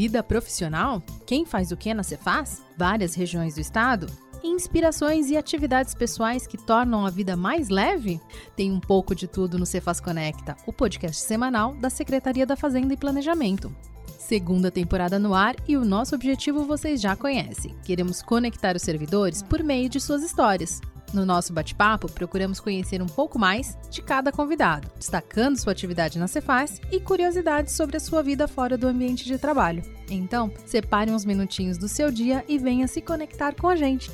Vida profissional? Quem faz o que na Cefaz? Várias regiões do estado? Inspirações e atividades pessoais que tornam a vida mais leve? Tem um pouco de tudo no Cefaz Conecta, o podcast semanal da Secretaria da Fazenda e Planejamento. Segunda temporada no ar e o nosso objetivo vocês já conhecem. Queremos conectar os servidores por meio de suas histórias. No nosso bate-papo, procuramos conhecer um pouco mais de cada convidado, destacando sua atividade na Cefaz e curiosidades sobre a sua vida fora do ambiente de trabalho. Então, separe uns minutinhos do seu dia e venha se conectar com a gente.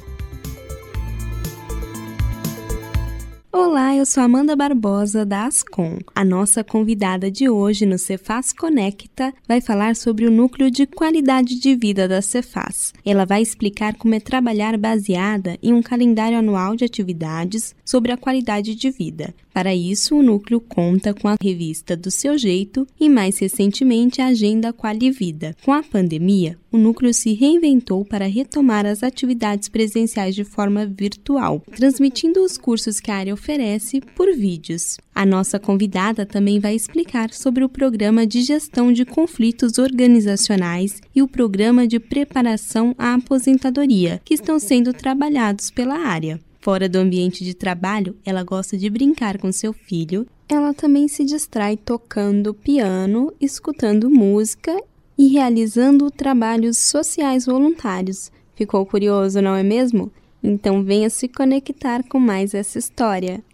Olá, eu sou Amanda Barbosa da Ascom. A nossa convidada de hoje no Cefaz Conecta vai falar sobre o núcleo de qualidade de vida da Cefaz. Ela vai explicar como é trabalhar baseada em um calendário anual de atividades sobre a qualidade de vida. Para isso, o núcleo conta com a revista Do Seu Jeito e, mais recentemente, a agenda Quali Vida. Com a pandemia, o núcleo se reinventou para retomar as atividades presenciais de forma virtual, transmitindo os cursos que a área oferece por vídeos. A nossa convidada também vai explicar sobre o programa de gestão de conflitos organizacionais e o programa de preparação à aposentadoria, que estão sendo trabalhados pela área. Fora do ambiente de trabalho, ela gosta de brincar com seu filho. Ela também se distrai tocando piano, escutando música e realizando trabalhos sociais voluntários. Ficou curioso, não é mesmo? Então venha se conectar com mais essa história.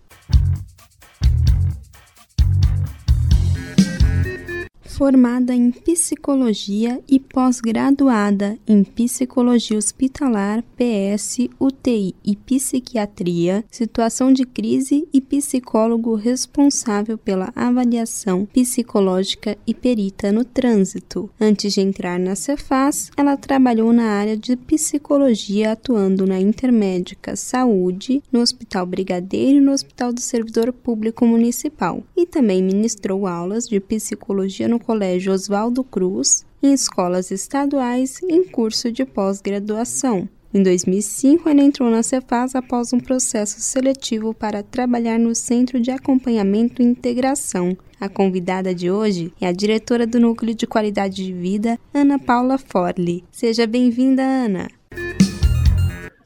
Formada em psicologia e pós-graduada em psicologia hospitalar, PS, UTI e psiquiatria, situação de crise e psicólogo responsável pela avaliação psicológica e perita no trânsito. Antes de entrar na Cefaz, ela trabalhou na área de psicologia, atuando na Intermédica Saúde, no Hospital Brigadeiro e no Hospital do Servidor Público Municipal, e também ministrou aulas de psicologia no Colégio Oswaldo Cruz, em escolas estaduais em curso de pós-graduação. Em 2005, ela entrou na Cefaz após um processo seletivo para trabalhar no Centro de Acompanhamento e Integração. A convidada de hoje é a diretora do Núcleo de Qualidade de Vida, Ana Paula Forli. Seja bem-vinda, Ana.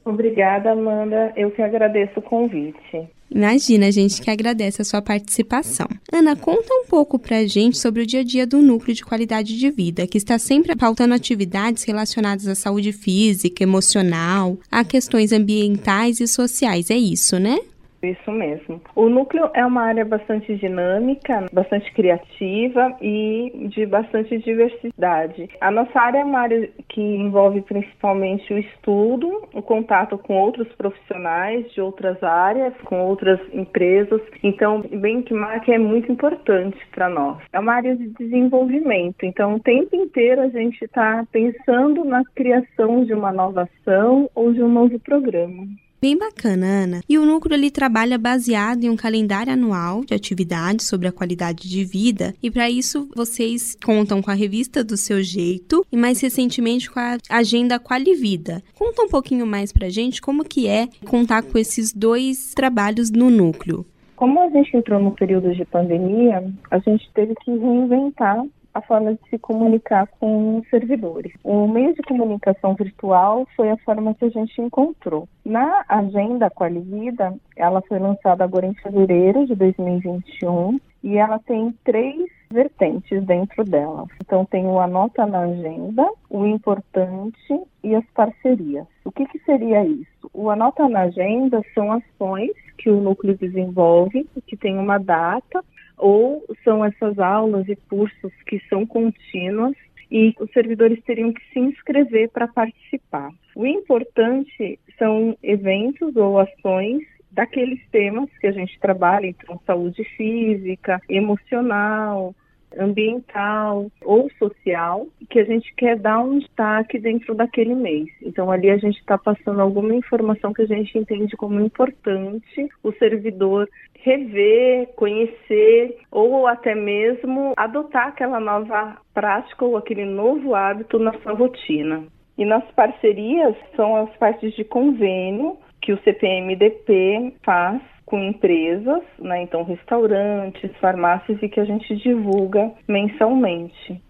Obrigada, Amanda. Eu que agradeço o convite. Imagina, a gente que agradece a sua participação. Ana, conta um pouco pra gente sobre o dia a dia do Núcleo de Qualidade de Vida, que está sempre pautando atividades relacionadas à saúde física, emocional, a questões ambientais e sociais. É isso, né? Isso mesmo. O núcleo é uma área bastante dinâmica, bastante criativa e de bastante diversidade. A nossa área é uma área que envolve principalmente o estudo, o contato com outros profissionais de outras áreas, com outras empresas. Então, benchmark é muito importante para nós. É uma área de desenvolvimento. Então, o tempo inteiro a gente está pensando na criação de uma nova ação ou de um novo programa. Bem bacana, Ana. E o núcleo ele trabalha baseado em um calendário anual de atividades sobre a qualidade de vida, e para isso vocês contam com a revista do seu jeito e mais recentemente com a agenda Qualivida. Conta um pouquinho mais pra gente como que é contar com esses dois trabalhos no núcleo. Como a gente entrou no período de pandemia, a gente teve que reinventar a forma de se comunicar com os servidores. O meio de comunicação virtual foi a forma que a gente encontrou. Na agenda Qualivida, ela foi lançada agora em fevereiro de 2021 e ela tem três vertentes dentro dela. Então tem o anota na agenda, o importante e as parcerias. O que, que seria isso? O anota na agenda são ações que o núcleo desenvolve, que tem uma data ou são essas aulas e cursos que são contínuas e os servidores teriam que se inscrever para participar. O importante são eventos ou ações daqueles temas que a gente trabalha, então saúde física, emocional, ambiental ou social que a gente quer dar um destaque dentro daquele mês. Então ali a gente está passando alguma informação que a gente entende como importante o servidor rever, conhecer ou até mesmo adotar aquela nova prática ou aquele novo hábito na sua rotina. E nas parcerias são as partes de convênio que o CPMDP faz com empresas, né, então restaurantes, farmácias e que a gente divulga mensalmente.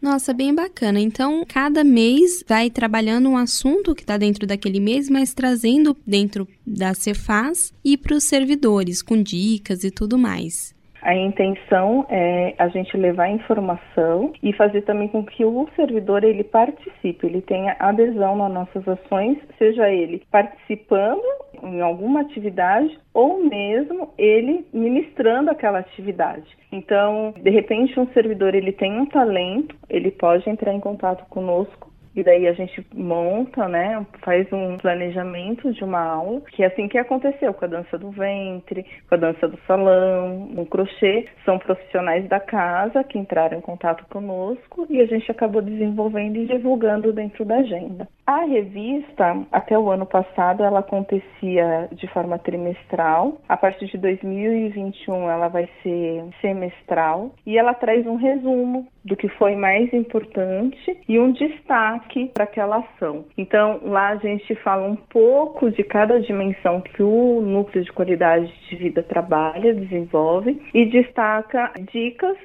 Nossa, bem bacana. Então, cada mês vai trabalhando um assunto que está dentro daquele mês, mas trazendo dentro da Cefaz e para os servidores, com dicas e tudo mais. A intenção é a gente levar informação e fazer também com que o servidor ele participe, ele tenha adesão nas nossas ações, seja ele participando em alguma atividade ou mesmo ele ministrando aquela atividade. Então, de repente um servidor ele tem um talento, ele pode entrar em contato conosco e daí a gente monta, né, faz um planejamento de uma aula, que é assim que aconteceu com a dança do ventre, com a dança do salão, no crochê. São profissionais da casa que entraram em contato conosco e a gente acabou desenvolvendo e divulgando dentro da agenda. A revista, até o ano passado, ela acontecia de forma trimestral. A partir de 2021, ela vai ser semestral e ela traz um resumo do que foi mais importante e um destaque para aquela ação. Então, lá a gente fala um pouco de cada dimensão que o núcleo de qualidade de vida trabalha, desenvolve e destaca dicas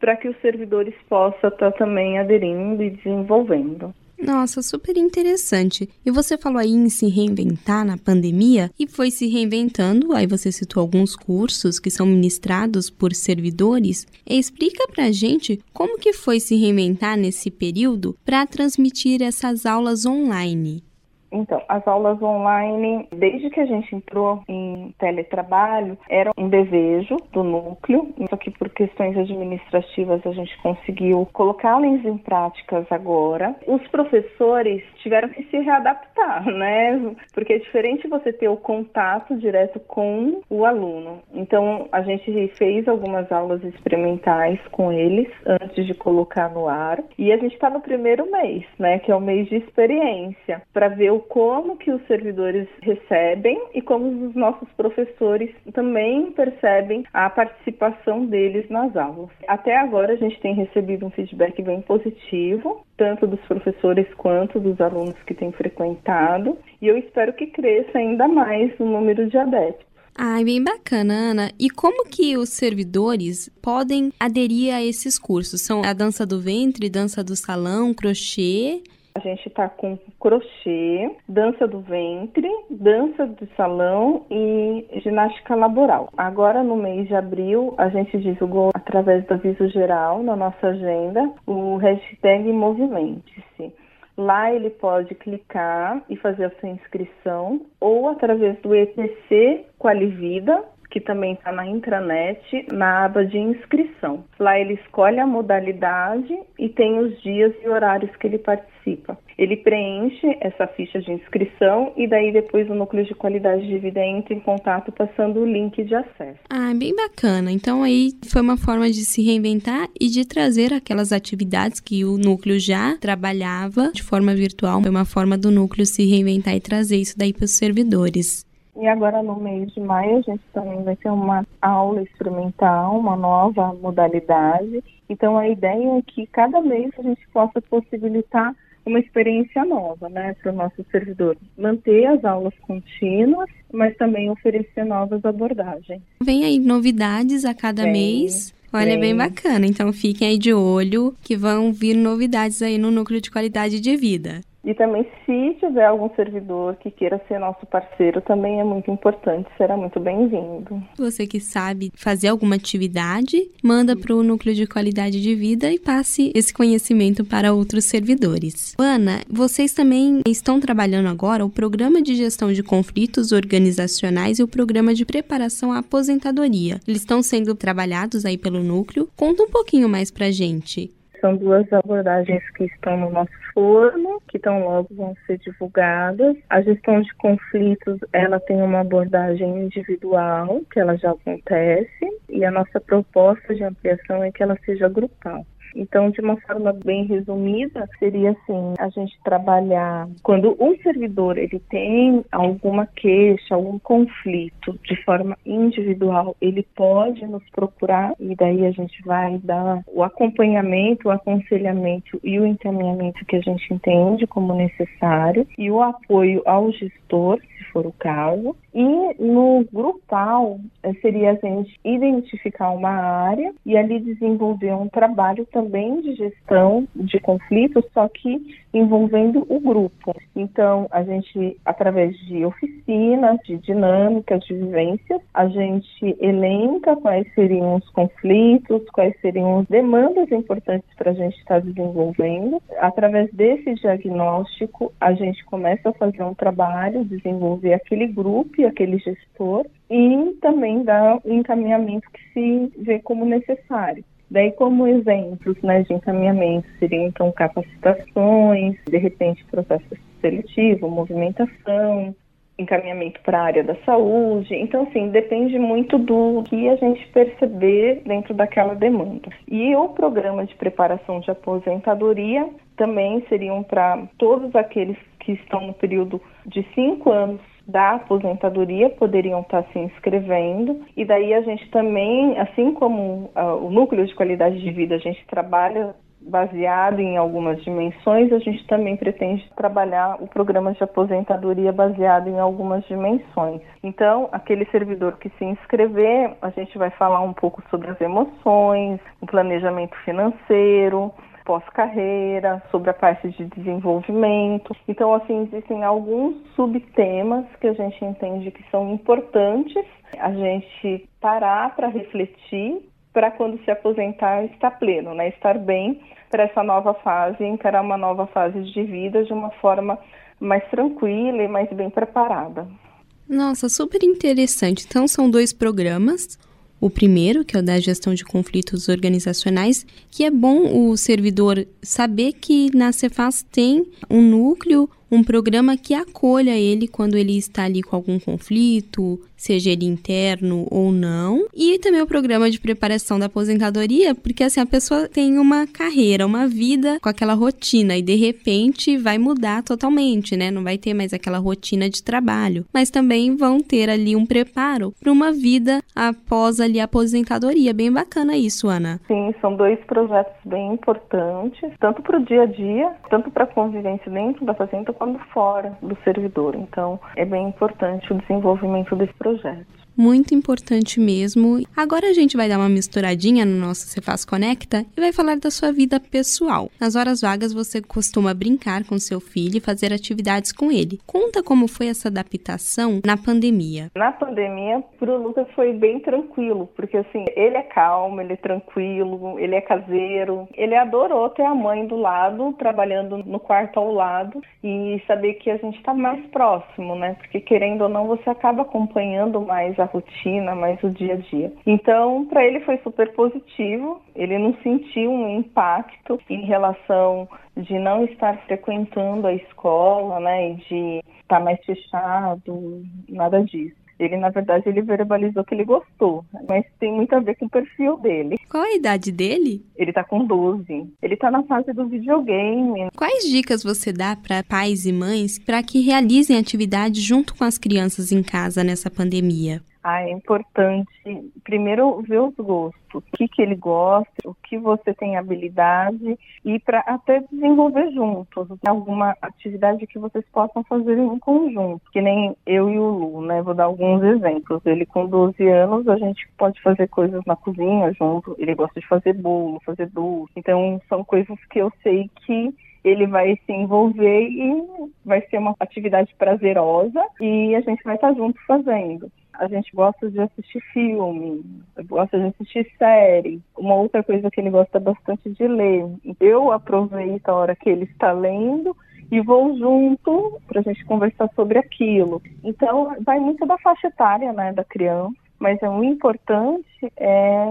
para que os servidores possam estar também aderindo e desenvolvendo. Nossa, super interessante. E você falou aí em se reinventar na pandemia e foi se reinventando. Aí você citou alguns cursos que são ministrados por servidores. Explica pra gente como que foi se reinventar nesse período para transmitir essas aulas online. Então, as aulas online, desde que a gente entrou em teletrabalho, era um desejo do núcleo, só que por questões administrativas a gente conseguiu colocá-las em práticas agora. Os professores tiveram que se readaptar, né? Porque é diferente você ter o contato direto com o aluno. Então, a gente fez algumas aulas experimentais com eles antes de colocar no ar. E a gente está no primeiro mês, né? Que é o mês de experiência, para ver o como que os servidores recebem e como os nossos professores também percebem a participação deles nas aulas. Até agora a gente tem recebido um feedback bem positivo, tanto dos professores quanto dos alunos que têm frequentado, e eu espero que cresça ainda mais o número de adeptos. Ai, bem bacana, Ana. E como que os servidores podem aderir a esses cursos? São a dança do ventre, dança do salão, crochê a gente está com crochê, dança do ventre, dança do salão e ginástica laboral. Agora, no mês de abril, a gente divulgou através do aviso geral na nossa agenda o hashtag Movimente-se. Lá ele pode clicar e fazer a sua inscrição ou através do EPC Qualivida, que também está na intranet, na aba de inscrição. Lá ele escolhe a modalidade e tem os dias e horários que ele participa. Ele preenche essa ficha de inscrição e daí depois o núcleo de qualidade de vida entra em contato passando o link de acesso. Ah, bem bacana. Então aí foi uma forma de se reinventar e de trazer aquelas atividades que o núcleo já trabalhava de forma virtual. Foi uma forma do núcleo se reinventar e trazer isso daí para os servidores. E agora no mês de maio a gente também vai ter uma aula experimental, uma nova modalidade. Então a ideia é que cada mês a gente possa possibilitar uma experiência nova, né, para o nosso servidor. Manter as aulas contínuas, mas também oferecer novas abordagens. Vem aí novidades a cada Vem. mês. Olha, bem bacana. Então fiquem aí de olho que vão vir novidades aí no núcleo de qualidade de vida. E também, se tiver algum servidor que queira ser nosso parceiro, também é muito importante, será muito bem-vindo. Você que sabe fazer alguma atividade, manda para o núcleo de qualidade de vida e passe esse conhecimento para outros servidores. Ana, vocês também estão trabalhando agora o programa de gestão de conflitos organizacionais e o programa de preparação à aposentadoria. Eles estão sendo trabalhados aí pelo núcleo. Conta um pouquinho mais para gente. São duas abordagens que estão no nosso forno, que tão logo vão ser divulgadas. A gestão de conflitos, ela tem uma abordagem individual, que ela já acontece, e a nossa proposta de ampliação é que ela seja grupal. Então, de uma forma bem resumida, seria assim, a gente trabalhar quando um servidor ele tem alguma queixa, algum conflito de forma individual, ele pode nos procurar e daí a gente vai dar o acompanhamento, o aconselhamento e o encaminhamento que a gente entende como necessário e o apoio ao gestor, se for o caso. E no grupal eh, seria a gente identificar uma área e ali desenvolver um trabalho também de gestão de conflitos, só que envolvendo o grupo. Então, a gente, através de oficinas, de dinâmicas, de vivências, a gente elenca quais seriam os conflitos, quais seriam as demandas importantes para a gente estar desenvolvendo. Através desse diagnóstico, a gente começa a fazer um trabalho, desenvolver aquele grupo aquele gestor e também dar o encaminhamento que se vê como necessário. Daí, como exemplos né, de encaminhamento, seriam então capacitações, de repente processo seletivo, movimentação, encaminhamento para a área da saúde. Então, assim, depende muito do que a gente perceber dentro daquela demanda. E o programa de preparação de aposentadoria também seriam para todos aqueles que estão no período de cinco anos da aposentadoria poderiam estar se inscrevendo e daí a gente também, assim como uh, o núcleo de qualidade de vida, a gente trabalha baseado em algumas dimensões, a gente também pretende trabalhar o programa de aposentadoria baseado em algumas dimensões. Então, aquele servidor que se inscrever, a gente vai falar um pouco sobre as emoções, o planejamento financeiro, pós-carreira, sobre a parte de desenvolvimento. Então, assim, existem alguns subtemas que a gente entende que são importantes a gente parar para refletir para quando se aposentar estar pleno, né? Estar bem para essa nova fase, encarar uma nova fase de vida de uma forma mais tranquila e mais bem preparada. Nossa, super interessante. Então são dois programas. O primeiro, que é o da gestão de conflitos organizacionais, que é bom o servidor saber que na Cefaz tem um núcleo um programa que acolha ele quando ele está ali com algum conflito, seja ele interno ou não. E também o programa de preparação da aposentadoria, porque assim a pessoa tem uma carreira, uma vida com aquela rotina e de repente vai mudar totalmente, né? Não vai ter mais aquela rotina de trabalho, mas também vão ter ali um preparo para uma vida após ali a aposentadoria. Bem bacana isso, Ana. Sim, são dois projetos bem importantes, tanto para o dia a dia, tanto para a convivência dentro da fazenda quando fora do servidor. Então, é bem importante o desenvolvimento desse projeto muito importante mesmo. Agora a gente vai dar uma misturadinha no nosso Cefaz Conecta e vai falar da sua vida pessoal. Nas horas vagas você costuma brincar com seu filho e fazer atividades com ele. Conta como foi essa adaptação na pandemia. Na pandemia, pro Lucas foi bem tranquilo, porque assim, ele é calmo, ele é tranquilo, ele é caseiro. Ele adorou ter a mãe do lado, trabalhando no quarto ao lado e saber que a gente tá mais próximo, né? Porque querendo ou não, você acaba acompanhando mais a rotina, mais o dia a dia. Então, para ele foi super positivo. Ele não sentiu um impacto em relação de não estar frequentando a escola, né, e de estar mais fechado, nada disso. Ele, na verdade, ele verbalizou que ele gostou, mas tem muito a ver com o perfil dele. Qual a idade dele? Ele tá com 12. Ele tá na fase do videogame. Quais dicas você dá para pais e mães para que realizem atividades junto com as crianças em casa nessa pandemia? Ah, é importante primeiro ver os gostos, o que, que ele gosta, o que você tem habilidade e para até desenvolver juntos alguma atividade que vocês possam fazer em conjunto, que nem eu e o Lu, né? Vou dar alguns exemplos. Ele com 12 anos, a gente pode fazer coisas na cozinha junto, ele gosta de fazer bolo, fazer doce. Então são coisas que eu sei que ele vai se envolver e vai ser uma atividade prazerosa e a gente vai estar junto fazendo a gente gosta de assistir filme, gosta de assistir série. Uma outra coisa que ele gosta bastante de ler. Eu aproveito a hora que ele está lendo e vou junto para a gente conversar sobre aquilo. Então, vai muito da faixa etária né, da criança, mas é, o importante é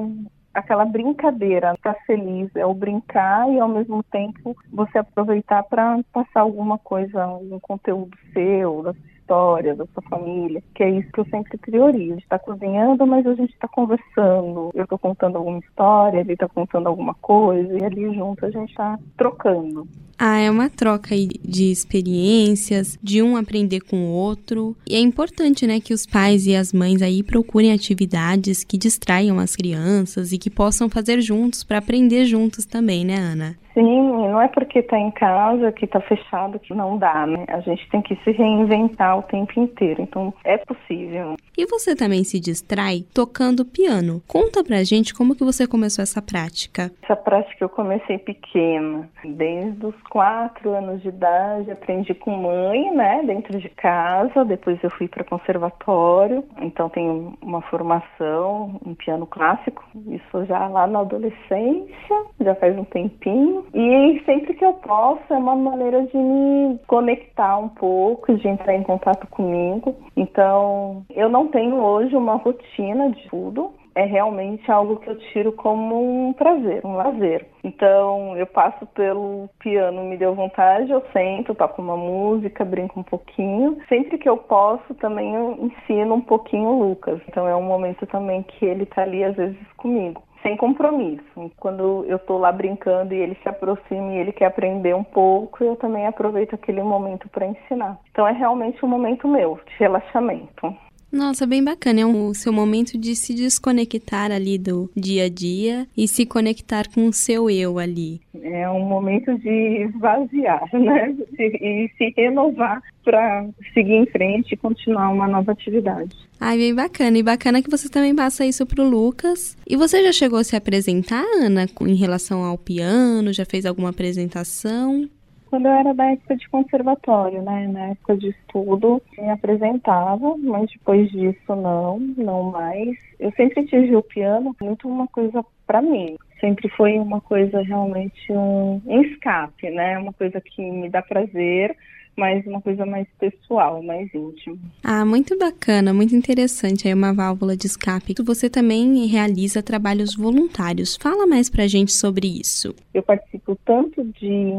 aquela brincadeira, estar tá feliz, é o brincar e ao mesmo tempo você aproveitar para passar alguma coisa, algum conteúdo seu, história, da sua família, que é isso que eu sempre priorizo. A gente está cozinhando, mas a gente está conversando. Eu estou contando alguma história, ele está contando alguma coisa, e ali junto a gente está trocando. Ah, é uma troca de experiências, de um aprender com o outro. E é importante, né, que os pais e as mães aí procurem atividades que distraiam as crianças e que possam fazer juntos para aprender juntos também, né, Ana? Sim, assim, não é porque está em casa que está fechado que não dá, né? A gente tem que se reinventar o tempo inteiro. Então, é possível. E você também se distrai tocando piano. Conta pra gente como que você começou essa prática. Essa prática eu comecei pequena, desde os quatro anos de idade, aprendi com mãe, né, dentro de casa. Depois eu fui para conservatório, então tenho uma formação em piano clássico. Isso já lá na adolescência, já faz um tempinho. E sempre que eu posso é uma maneira de me conectar um pouco, de entrar em contato comigo. Então eu não tenho hoje uma rotina de tudo, é realmente algo que eu tiro como um prazer, um lazer. Então, eu passo pelo piano, me deu vontade, eu sento, toco uma música, brinco um pouquinho. Sempre que eu posso, também eu ensino um pouquinho o Lucas. Então, é um momento também que ele está ali, às vezes, comigo sem compromisso. Quando eu estou lá brincando e ele se aproxima e ele quer aprender um pouco, eu também aproveito aquele momento para ensinar. Então é realmente um momento meu de relaxamento. Nossa, bem bacana. É o seu momento de se desconectar ali do dia a dia e se conectar com o seu eu ali. É um momento de esvaziar, né? E se renovar para seguir em frente e continuar uma nova atividade. Ai, bem bacana. E bacana que você também passa isso pro Lucas. E você já chegou a se apresentar, Ana, em relação ao piano? Já fez alguma apresentação? Quando eu era da época de conservatório, né? Na época de estudo, me apresentava, mas depois disso não, não mais. Eu sempre tive o piano muito uma coisa para mim. Sempre foi uma coisa realmente um escape, né? Uma coisa que me dá prazer, mas uma coisa mais pessoal, mais íntima. Ah, muito bacana, muito interessante aí uma válvula de escape. Você também realiza trabalhos voluntários. Fala mais pra gente sobre isso. Eu participo tanto de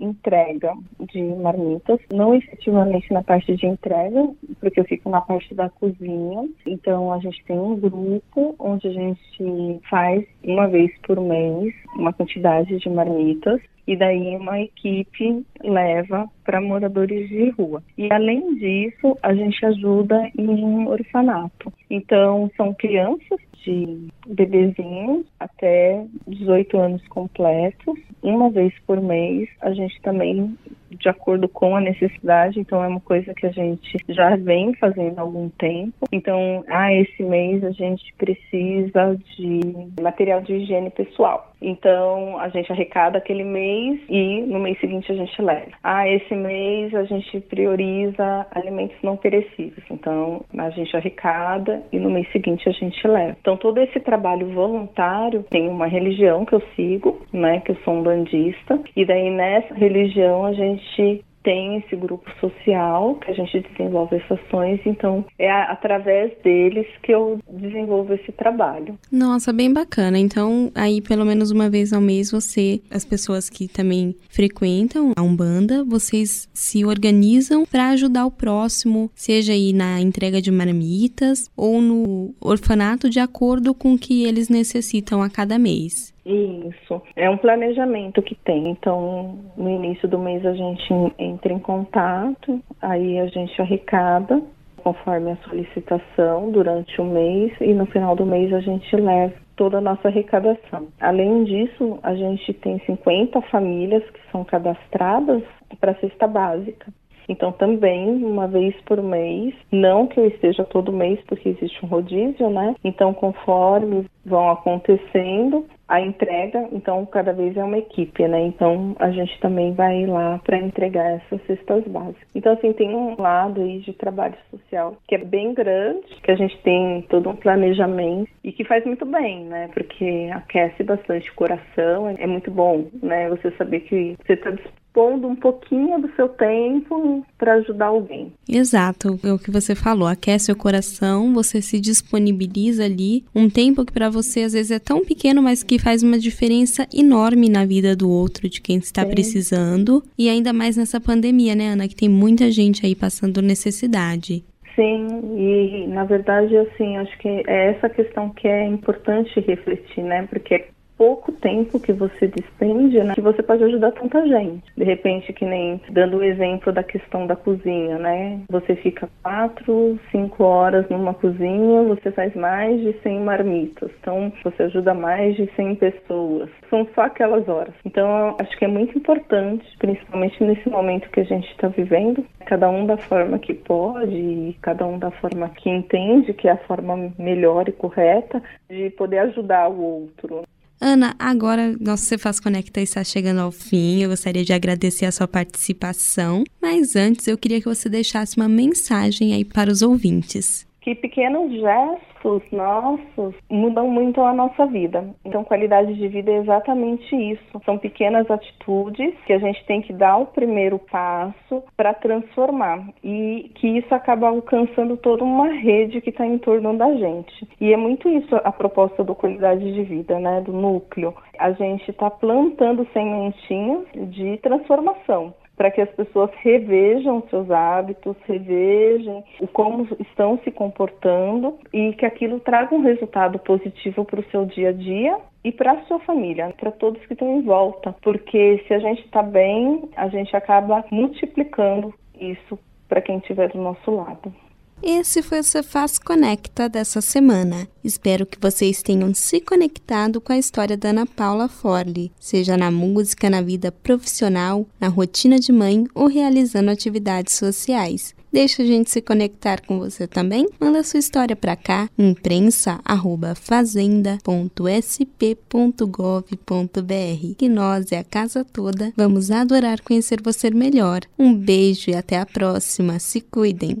entrega de marmitas, não efetivamente na parte de entrega, porque eu fico na parte da cozinha. Então a gente tem um grupo onde a gente faz uma vez por mês uma quantidade de marmitas e daí uma equipe leva para moradores de rua. E além disso, a gente ajuda em um orfanato. Então, são crianças de bebezinhos até 18 anos completos. Uma vez por mês, a gente também de acordo com a necessidade, então é uma coisa que a gente já vem fazendo há algum tempo. Então, ah, esse mês a gente precisa de material de higiene pessoal. Então, a gente arrecada aquele mês e no mês seguinte a gente leva. Ah, esse mês a gente prioriza alimentos não perecíveis. Então, a gente arrecada e no mês seguinte a gente leva. Então, todo esse trabalho voluntário tem uma religião que eu sigo, né, que eu sou um bandista, e daí nessa religião a gente tem esse grupo social que a gente desenvolve essas ações, então é através deles que eu desenvolvo esse trabalho. Nossa, bem bacana. Então, aí pelo menos uma vez ao mês você, as pessoas que também frequentam a Umbanda, vocês se organizam para ajudar o próximo, seja aí na entrega de marmitas ou no orfanato de acordo com o que eles necessitam a cada mês. Isso. É um planejamento que tem. Então, no início do mês a gente entra em contato, aí a gente arrecada conforme a solicitação durante o mês e no final do mês a gente leva toda a nossa arrecadação. Além disso, a gente tem 50 famílias que são cadastradas para cesta básica. Então, também, uma vez por mês, não que eu esteja todo mês, porque existe um rodízio, né? Então, conforme vão acontecendo, a entrega, então cada vez é uma equipe, né? Então a gente também vai lá para entregar essas cestas básicas. Então assim tem um lado aí de trabalho social que é bem grande, que a gente tem todo um planejamento e que faz muito bem, né? Porque aquece bastante o coração, é muito bom, né? Você saber que você está dispondo um pouquinho do seu tempo para ajudar alguém. Exato, é o que você falou, aquece o coração, você se disponibiliza ali, um tempo que para você às vezes é tão pequeno, mas que faz uma diferença enorme na vida do outro, de quem está Sim. precisando, e ainda mais nessa pandemia, né, Ana, que tem muita gente aí passando necessidade. Sim, e na verdade, assim, acho que é essa questão que é importante refletir, né? Porque pouco tempo que você despende, né, que você pode ajudar tanta gente. De repente, que nem dando o exemplo da questão da cozinha, né? Você fica quatro, cinco horas numa cozinha, você faz mais de 100 marmitas. Então, você ajuda mais de 100 pessoas. São só aquelas horas. Então, acho que é muito importante, principalmente nesse momento que a gente está vivendo, cada um da forma que pode cada um da forma que entende que é a forma melhor e correta de poder ajudar o outro. Ana, agora nosso Cefaz Conecta está chegando ao fim. Eu gostaria de agradecer a sua participação, mas antes eu queria que você deixasse uma mensagem aí para os ouvintes. Que pequenos gestos nossos mudam muito a nossa vida. Então, qualidade de vida é exatamente isso. São pequenas atitudes que a gente tem que dar o primeiro passo para transformar e que isso acaba alcançando toda uma rede que está em torno da gente. E é muito isso a proposta do qualidade de vida, né, do núcleo. A gente está plantando sementinhas de transformação para que as pessoas revejam seus hábitos, revejam o como estão se comportando e que aquilo traga um resultado positivo para o seu dia a dia e para a sua família, para todos que estão em volta, porque se a gente está bem, a gente acaba multiplicando isso para quem estiver do nosso lado. Esse foi o Cefaz Conecta dessa semana. Espero que vocês tenham se conectado com a história da Ana Paula Forli, seja na música, na vida profissional, na rotina de mãe ou realizando atividades sociais. Deixa a gente se conectar com você também. Manda sua história para cá, imprensa@fazenda.sp.gov.br. Que nós e a casa toda vamos adorar conhecer você melhor. Um beijo e até a próxima. Se cuidem.